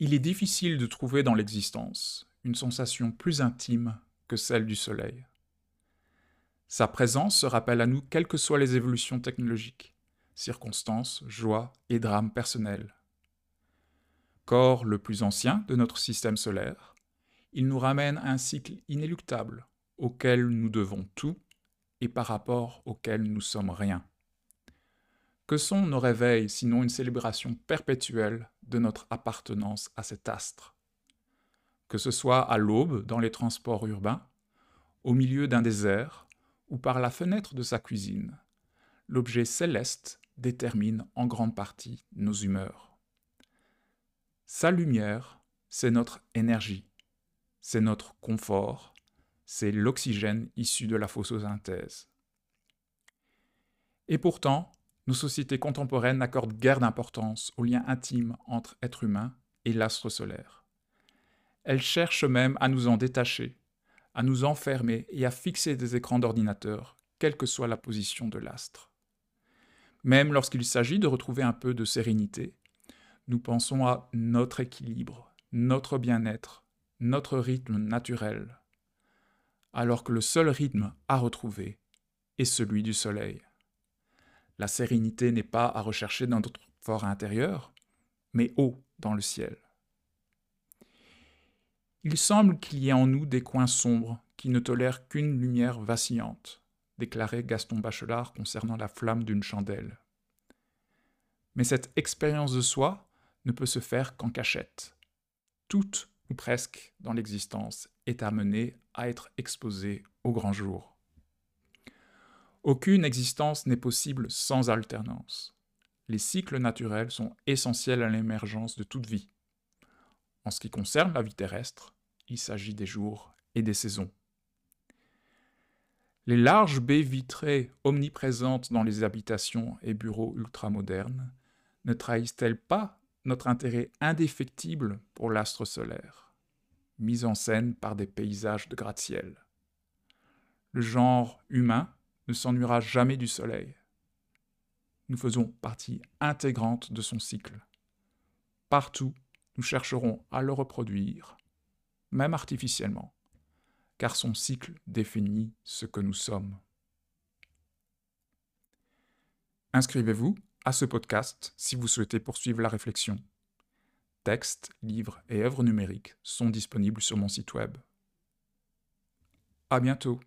Il est difficile de trouver dans l'existence une sensation plus intime que celle du Soleil. Sa présence se rappelle à nous quelles que soient les évolutions technologiques, circonstances, joies et drames personnels. Corps le plus ancien de notre système solaire, il nous ramène à un cycle inéluctable auquel nous devons tout et par rapport auquel nous sommes rien. Que sont nos réveils sinon une célébration perpétuelle de notre appartenance à cet astre Que ce soit à l'aube dans les transports urbains, au milieu d'un désert ou par la fenêtre de sa cuisine, l'objet céleste détermine en grande partie nos humeurs. Sa lumière, c'est notre énergie, c'est notre confort, c'est l'oxygène issu de la photosynthèse. Et pourtant, nos sociétés contemporaines n'accordent guère d'importance aux liens intimes entre êtres humains et l'astre solaire. Elles cherchent même à nous en détacher, à nous enfermer et à fixer des écrans d'ordinateur, quelle que soit la position de l'astre. Même lorsqu'il s'agit de retrouver un peu de sérénité, nous pensons à notre équilibre, notre bien-être, notre rythme naturel, alors que le seul rythme à retrouver est celui du soleil. La sérénité n'est pas à rechercher dans notre fort intérieur, mais haut dans le ciel. Il semble qu'il y ait en nous des coins sombres qui ne tolèrent qu'une lumière vacillante, déclarait Gaston Bachelard concernant la flamme d'une chandelle. Mais cette expérience de soi ne peut se faire qu'en cachette. Toute ou presque dans l'existence est amenée à être exposée au grand jour. Aucune existence n'est possible sans alternance. Les cycles naturels sont essentiels à l'émergence de toute vie. En ce qui concerne la vie terrestre, il s'agit des jours et des saisons. Les larges baies vitrées omniprésentes dans les habitations et bureaux ultramodernes ne trahissent-elles pas notre intérêt indéfectible pour l'astre solaire, mis en scène par des paysages de gratte-ciel? Le genre humain ne s'ennuiera jamais du Soleil. Nous faisons partie intégrante de son cycle. Partout, nous chercherons à le reproduire, même artificiellement, car son cycle définit ce que nous sommes. Inscrivez-vous à ce podcast si vous souhaitez poursuivre la réflexion. Textes, livres et œuvres numériques sont disponibles sur mon site web. À bientôt!